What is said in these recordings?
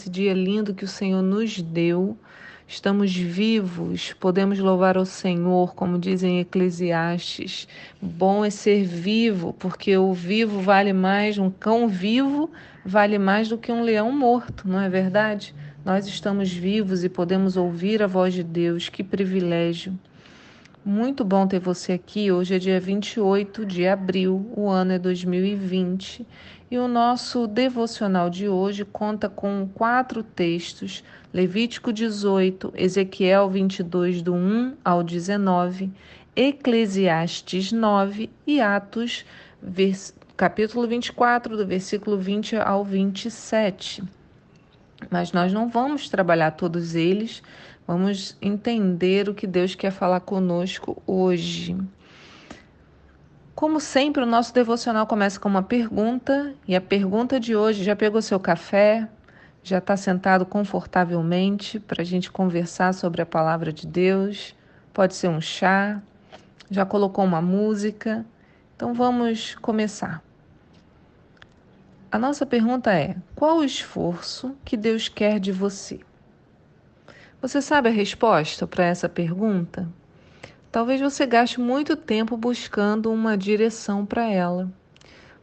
nesse dia lindo que o Senhor nos deu. Estamos vivos, podemos louvar o Senhor, como dizem Eclesiastes. Bom é ser vivo, porque o vivo vale mais, um cão vivo vale mais do que um leão morto, não é verdade? Nós estamos vivos e podemos ouvir a voz de Deus, que privilégio. Muito bom ter você aqui. Hoje é dia 28 de abril, o ano é 2020 e o nosso devocional de hoje conta com quatro textos: Levítico 18, Ezequiel 22, do 1 ao 19, Eclesiastes 9 e Atos, capítulo 24, do versículo 20 ao 27. Mas nós não vamos trabalhar todos eles Vamos entender o que Deus quer falar conosco hoje. Como sempre, o nosso devocional começa com uma pergunta, e a pergunta de hoje: já pegou seu café? Já está sentado confortavelmente para a gente conversar sobre a palavra de Deus? Pode ser um chá? Já colocou uma música? Então vamos começar. A nossa pergunta é: qual o esforço que Deus quer de você? Você sabe a resposta para essa pergunta? Talvez você gaste muito tempo buscando uma direção para ela.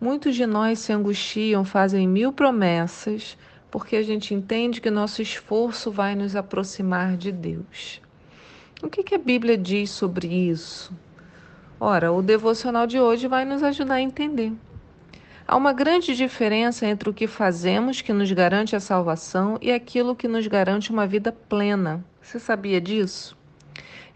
Muitos de nós se angustiam, fazem mil promessas, porque a gente entende que nosso esforço vai nos aproximar de Deus. O que, que a Bíblia diz sobre isso? Ora, o devocional de hoje vai nos ajudar a entender. Há uma grande diferença entre o que fazemos que nos garante a salvação e aquilo que nos garante uma vida plena. Você sabia disso?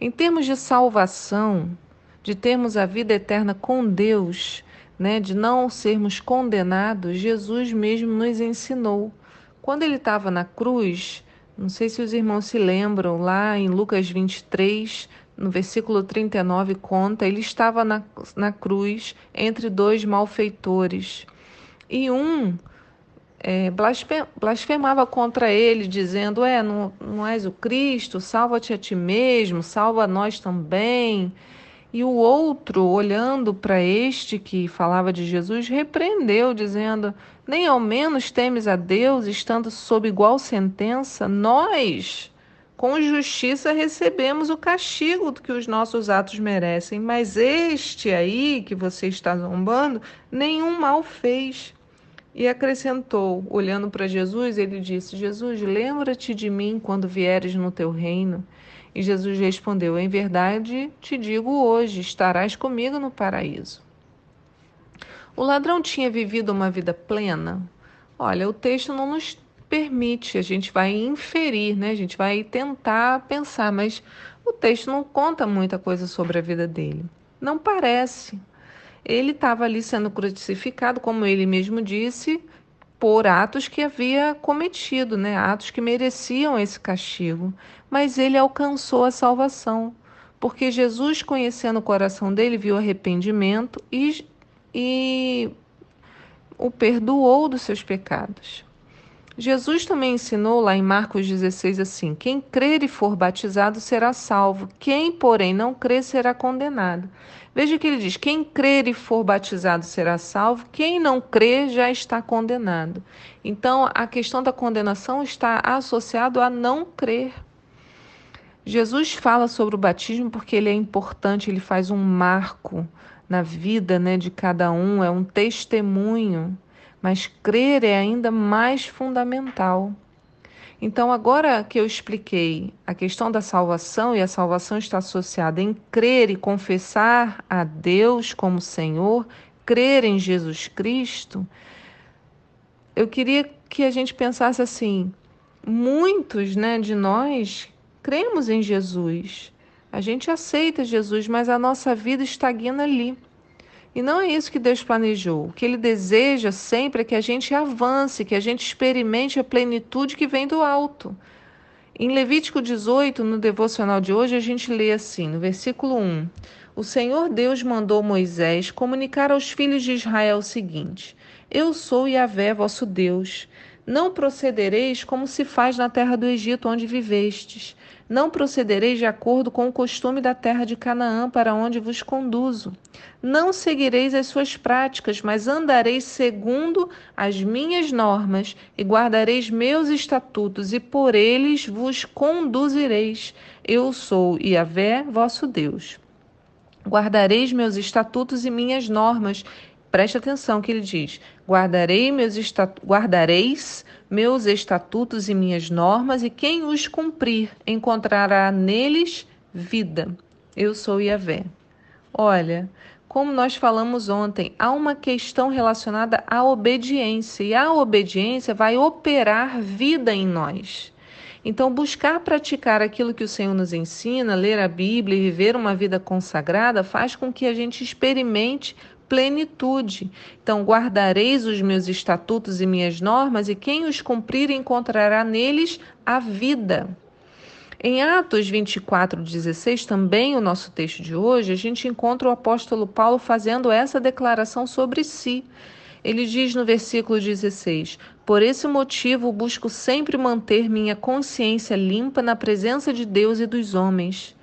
Em termos de salvação, de termos a vida eterna com Deus, né, de não sermos condenados, Jesus mesmo nos ensinou. Quando ele estava na cruz, não sei se os irmãos se lembram, lá em Lucas 23, no versículo 39 conta, ele estava na, na cruz entre dois malfeitores. E um é, blasfemava contra ele, dizendo: É, não, não és o Cristo, salva-te a ti mesmo, salva nós também. E o outro, olhando para este que falava de Jesus, repreendeu, dizendo: Nem ao menos temes a Deus, estando sob igual sentença, nós com justiça recebemos o castigo que os nossos atos merecem, mas este aí que você está zombando, nenhum mal fez. E acrescentou, olhando para Jesus, ele disse: Jesus, lembra-te de mim quando vieres no teu reino. E Jesus respondeu: Em verdade te digo hoje, estarás comigo no paraíso. O ladrão tinha vivido uma vida plena? Olha, o texto não nos permite, a gente vai inferir, né? A gente vai tentar pensar, mas o texto não conta muita coisa sobre a vida dele. Não parece. Ele estava ali sendo crucificado, como ele mesmo disse, por atos que havia cometido, né? Atos que mereciam esse castigo. Mas ele alcançou a salvação, porque Jesus, conhecendo o coração dele, viu arrependimento e, e o perdoou dos seus pecados. Jesus também ensinou lá em Marcos 16 assim: quem crer e for batizado será salvo, quem, porém, não crer será condenado. Veja que ele diz: quem crer e for batizado será salvo, quem não crer já está condenado. Então, a questão da condenação está associado a não crer. Jesus fala sobre o batismo porque ele é importante, ele faz um marco na vida né, de cada um, é um testemunho mas crer é ainda mais fundamental. Então, agora que eu expliquei a questão da salvação, e a salvação está associada em crer e confessar a Deus como Senhor, crer em Jesus Cristo, eu queria que a gente pensasse assim: muitos né, de nós cremos em Jesus, a gente aceita Jesus, mas a nossa vida estagna ali. E não é isso que Deus planejou. O que Ele deseja sempre é que a gente avance, que a gente experimente a plenitude que vem do alto. Em Levítico 18, no devocional de hoje, a gente lê assim, no versículo 1: O Senhor Deus mandou Moisés comunicar aos filhos de Israel o seguinte: Eu sou Yahvé, vosso Deus. Não procedereis como se faz na terra do Egito, onde vivestes. Não procedereis de acordo com o costume da terra de Canaã, para onde vos conduzo. Não seguireis as suas práticas, mas andareis segundo as minhas normas, e guardareis meus estatutos, e por eles vos conduzireis. Eu sou Yahvé, vosso Deus. Guardareis meus estatutos e minhas normas. Preste atenção que ele diz: Guardarei meus guardareis meus estatutos e minhas normas, e quem os cumprir encontrará neles vida. Eu sou Yahvé. Olha, como nós falamos ontem, há uma questão relacionada à obediência, e a obediência vai operar vida em nós. Então, buscar praticar aquilo que o Senhor nos ensina, ler a Bíblia e viver uma vida consagrada, faz com que a gente experimente plenitude. Então, guardareis os meus estatutos e minhas normas, e quem os cumprir encontrará neles a vida. Em Atos 24, 16, também o nosso texto de hoje, a gente encontra o apóstolo Paulo fazendo essa declaração sobre si. Ele diz no versículo 16: Por esse motivo busco sempre manter minha consciência limpa na presença de Deus e dos homens.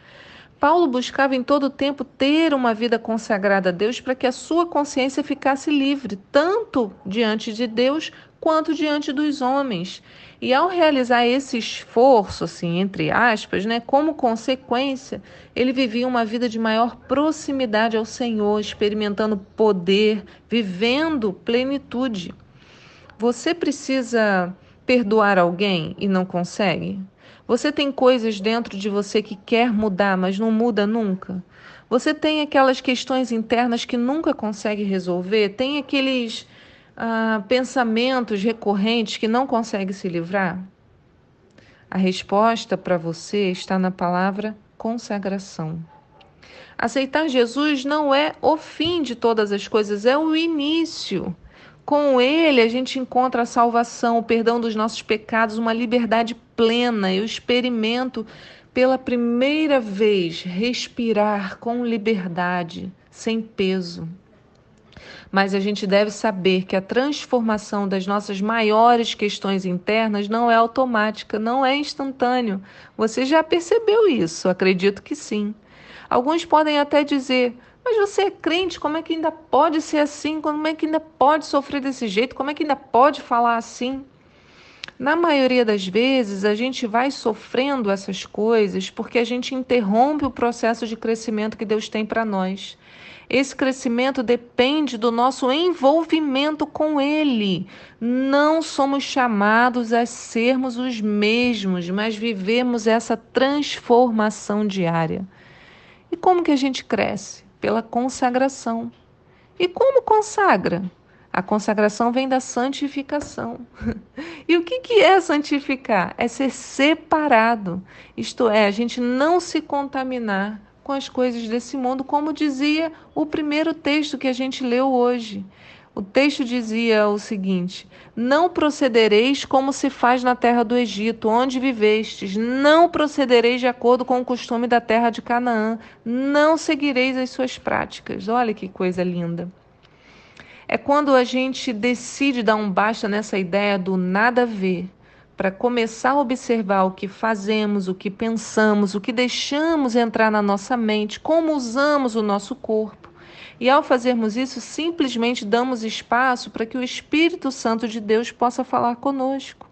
Paulo buscava em todo tempo ter uma vida consagrada a Deus para que a sua consciência ficasse livre, tanto diante de Deus quanto diante dos homens. E ao realizar esse esforço, assim, entre aspas, né, como consequência, ele vivia uma vida de maior proximidade ao Senhor, experimentando poder, vivendo plenitude. Você precisa perdoar alguém e não consegue? Você tem coisas dentro de você que quer mudar, mas não muda nunca? Você tem aquelas questões internas que nunca consegue resolver? Tem aqueles ah, pensamentos recorrentes que não consegue se livrar? A resposta para você está na palavra consagração. Aceitar Jesus não é o fim de todas as coisas, é o início. Com ele a gente encontra a salvação, o perdão dos nossos pecados, uma liberdade plena. Eu experimento pela primeira vez respirar com liberdade, sem peso. Mas a gente deve saber que a transformação das nossas maiores questões internas não é automática, não é instantâneo. Você já percebeu isso? Acredito que sim. Alguns podem até dizer: mas você é crente, como é que ainda pode ser assim? Como é que ainda pode sofrer desse jeito? Como é que ainda pode falar assim? Na maioria das vezes, a gente vai sofrendo essas coisas porque a gente interrompe o processo de crescimento que Deus tem para nós. Esse crescimento depende do nosso envolvimento com Ele. Não somos chamados a sermos os mesmos, mas vivemos essa transformação diária. E como que a gente cresce? Pela consagração. E como consagra? A consagração vem da santificação. e o que, que é santificar? É ser separado. Isto é, a gente não se contaminar com as coisas desse mundo, como dizia o primeiro texto que a gente leu hoje. O texto dizia o seguinte: Não procedereis como se faz na terra do Egito, onde vivestes, não procedereis de acordo com o costume da terra de Canaã, não seguireis as suas práticas. Olha que coisa linda. É quando a gente decide dar um basta nessa ideia do nada a ver, para começar a observar o que fazemos, o que pensamos, o que deixamos entrar na nossa mente, como usamos o nosso corpo e ao fazermos isso, simplesmente damos espaço para que o Espírito Santo de Deus possa falar conosco.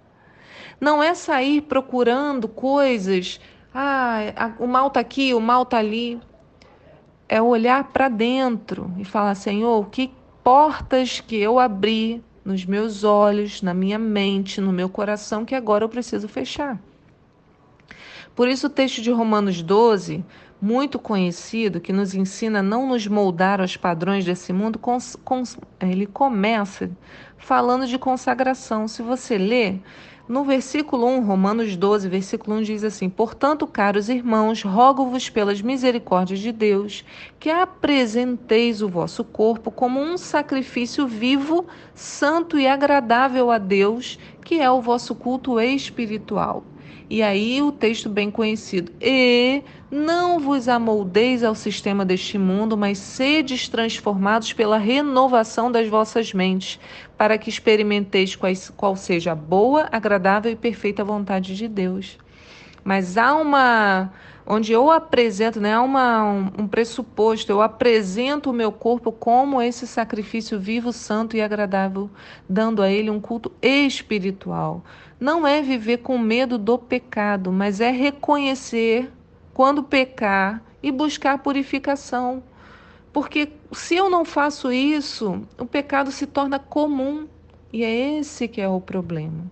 Não é sair procurando coisas, ah, o mal está aqui, o mal está ali. É olhar para dentro e falar: Senhor, que portas que eu abri nos meus olhos, na minha mente, no meu coração, que agora eu preciso fechar. Por isso, o texto de Romanos 12 muito conhecido que nos ensina a não nos moldar aos padrões desse mundo, ele começa falando de consagração. Se você ler, no versículo 1, Romanos 12, versículo 1 diz assim: Portanto, caros irmãos, rogo-vos pelas misericórdias de Deus que apresenteis o vosso corpo como um sacrifício vivo, santo e agradável a Deus, que é o vosso culto espiritual. E aí o texto bem conhecido. E não vos amoldeis ao sistema deste mundo, mas sedes transformados pela renovação das vossas mentes, para que experimenteis quais, qual seja a boa, agradável e perfeita vontade de Deus. Mas há uma onde eu apresento, né, há uma, um, um pressuposto, eu apresento o meu corpo como esse sacrifício vivo, santo e agradável, dando a ele um culto espiritual. Não é viver com medo do pecado, mas é reconhecer quando pecar e buscar purificação. Porque se eu não faço isso, o pecado se torna comum. E é esse que é o problema.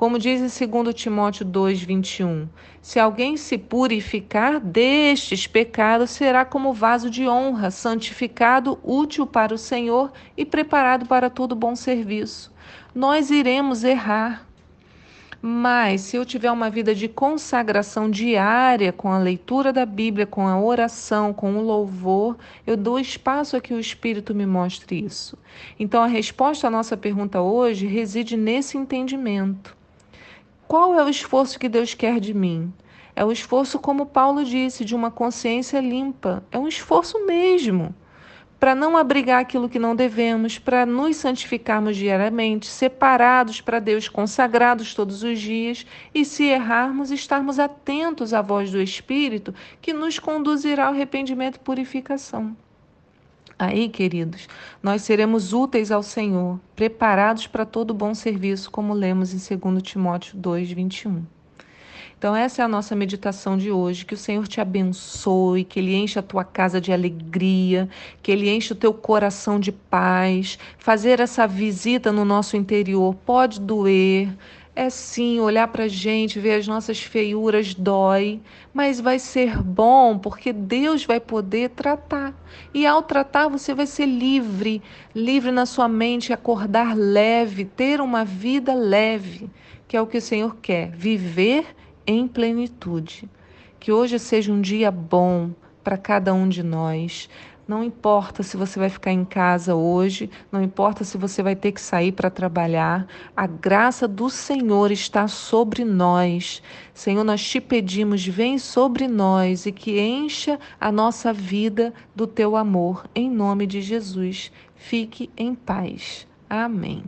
Como diz em 2 Timóteo 2:21, se alguém se purificar destes pecados, será como vaso de honra, santificado, útil para o Senhor e preparado para todo bom serviço. Nós iremos errar, mas se eu tiver uma vida de consagração diária com a leitura da Bíblia, com a oração, com o louvor, eu dou espaço a que o Espírito me mostre isso. Então a resposta à nossa pergunta hoje reside nesse entendimento. Qual é o esforço que Deus quer de mim? É o esforço, como Paulo disse, de uma consciência limpa. É um esforço mesmo para não abrigar aquilo que não devemos, para nos santificarmos diariamente, separados para Deus, consagrados todos os dias, e se errarmos, estarmos atentos à voz do Espírito que nos conduzirá ao arrependimento e purificação. Aí, queridos, nós seremos úteis ao Senhor, preparados para todo bom serviço, como lemos em 2 Timóteo 2, 21. Então, essa é a nossa meditação de hoje. Que o Senhor te abençoe, que Ele enche a tua casa de alegria, que Ele enche o teu coração de paz. Fazer essa visita no nosso interior pode doer, é sim, olhar para a gente, ver as nossas feiuras dói, mas vai ser bom porque Deus vai poder tratar. E ao tratar, você vai ser livre, livre na sua mente, acordar leve, ter uma vida leve, que é o que o Senhor quer, viver em plenitude. Que hoje seja um dia bom para cada um de nós. Não importa se você vai ficar em casa hoje, não importa se você vai ter que sair para trabalhar, a graça do Senhor está sobre nós. Senhor, nós te pedimos, vem sobre nós e que encha a nossa vida do teu amor. Em nome de Jesus, fique em paz. Amém.